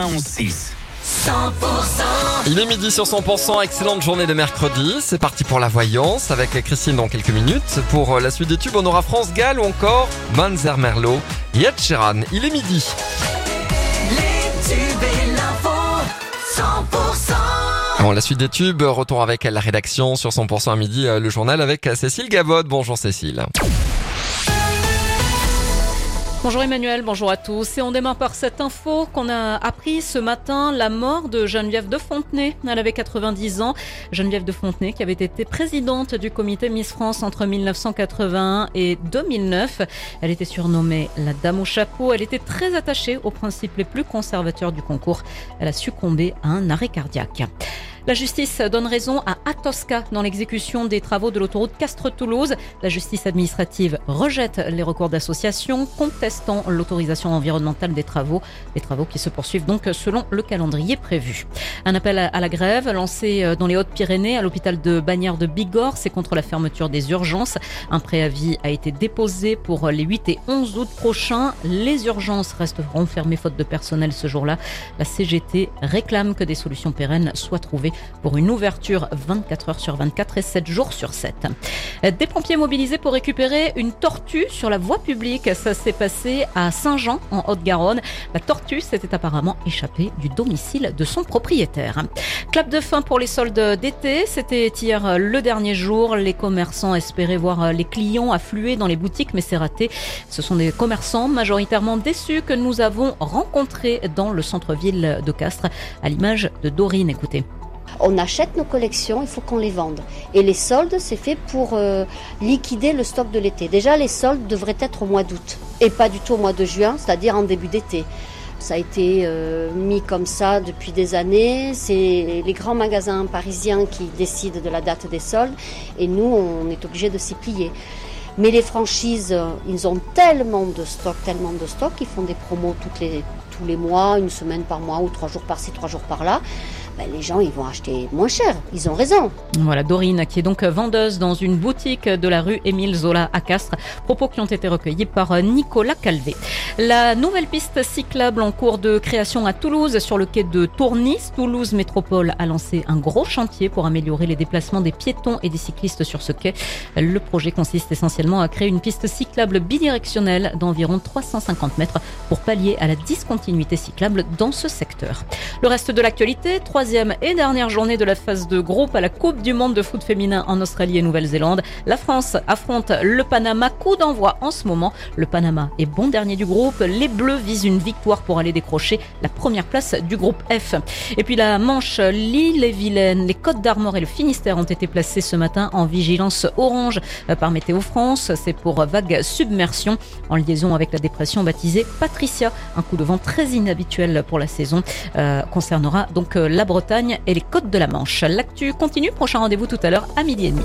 11-6. Il est midi sur 100%, excellente journée de mercredi. C'est parti pour la voyance avec Christine dans quelques minutes. Pour la suite des tubes, on aura France Gall ou encore Manzer Merlot Sheeran. Il est midi. Les tubes et l'info, 100%. Bon, la suite des tubes, retour avec la rédaction sur 100% à midi, euh, le journal avec Cécile Gavod. Bonjour Cécile. Bonjour Emmanuel, bonjour à tous. Et on démarre par cette info qu'on a appris ce matin, la mort de Geneviève de Fontenay. Elle avait 90 ans. Geneviève de Fontenay qui avait été présidente du comité Miss France entre 1981 et 2009. Elle était surnommée la dame au chapeau. Elle était très attachée aux principes les plus conservateurs du concours. Elle a succombé à un arrêt cardiaque. La justice donne raison à Atosca dans l'exécution des travaux de l'autoroute Castres-Toulouse. La justice administrative rejette les recours d'association contestant l'autorisation environnementale des travaux, des travaux qui se poursuivent donc selon le calendrier prévu. Un appel à la grève lancé dans les Hautes-Pyrénées à l'hôpital de Bagnères de Bigorre, c'est contre la fermeture des urgences. Un préavis a été déposé pour les 8 et 11 août prochains. Les urgences resteront fermées faute de personnel ce jour-là. La CGT réclame que des solutions pérennes soient trouvées pour une ouverture 24 heures sur 24 et 7 jours sur 7. Des pompiers mobilisés pour récupérer une tortue sur la voie publique. Ça s'est passé à Saint-Jean en Haute-Garonne. La tortue s'était apparemment échappée du domicile de son propriétaire. Clap de fin pour les soldes d'été. C'était hier le dernier jour. Les commerçants espéraient voir les clients affluer dans les boutiques, mais c'est raté. Ce sont des commerçants majoritairement déçus que nous avons rencontrés dans le centre-ville de Castres, à l'image de Dorine. Écoutez. On achète nos collections, il faut qu'on les vende. Et les soldes, c'est fait pour euh, liquider le stock de l'été. Déjà, les soldes devraient être au mois d'août et pas du tout au mois de juin, c'est-à-dire en début d'été. Ça a été euh, mis comme ça depuis des années. C'est les grands magasins parisiens qui décident de la date des soldes et nous, on est obligé de s'y plier. Mais les franchises, ils ont tellement de stock, tellement de stock, ils font des promos les, tous les mois, une semaine par mois ou trois jours par-ci, trois jours par-là. Ben, les gens ils vont acheter moins cher. Ils ont raison. Voilà, Dorine, qui est donc vendeuse dans une boutique de la rue Émile Zola à Castres. Propos qui ont été recueillis par Nicolas Calvé. La nouvelle piste cyclable en cours de création à Toulouse sur le quai de Tournis. Toulouse Métropole a lancé un gros chantier pour améliorer les déplacements des piétons et des cyclistes sur ce quai. Le projet consiste essentiellement à créer une piste cyclable bidirectionnelle d'environ 350 mètres pour pallier à la discontinuité cyclable dans ce secteur. Le reste de l'actualité, troisième et dernière journée de la phase de groupe à la Coupe du monde de foot féminin en Australie et Nouvelle-Zélande. La France affronte le Panama. Coup d'envoi en ce moment. Le Panama est bon dernier du groupe. Les Bleus visent une victoire pour aller décrocher la première place du groupe F. Et puis la Manche, l'île et Vilaine, les Côtes d'Armor et le Finistère ont été placés ce matin en vigilance orange par Météo France. C'est pour vague submersion en liaison avec la dépression baptisée Patricia. Un coup de vent très inhabituel pour la saison euh, concernera donc la Et les côtes de la Manche. L'actu continue, prochain rendez-vous tout à l'heure à midi et demi.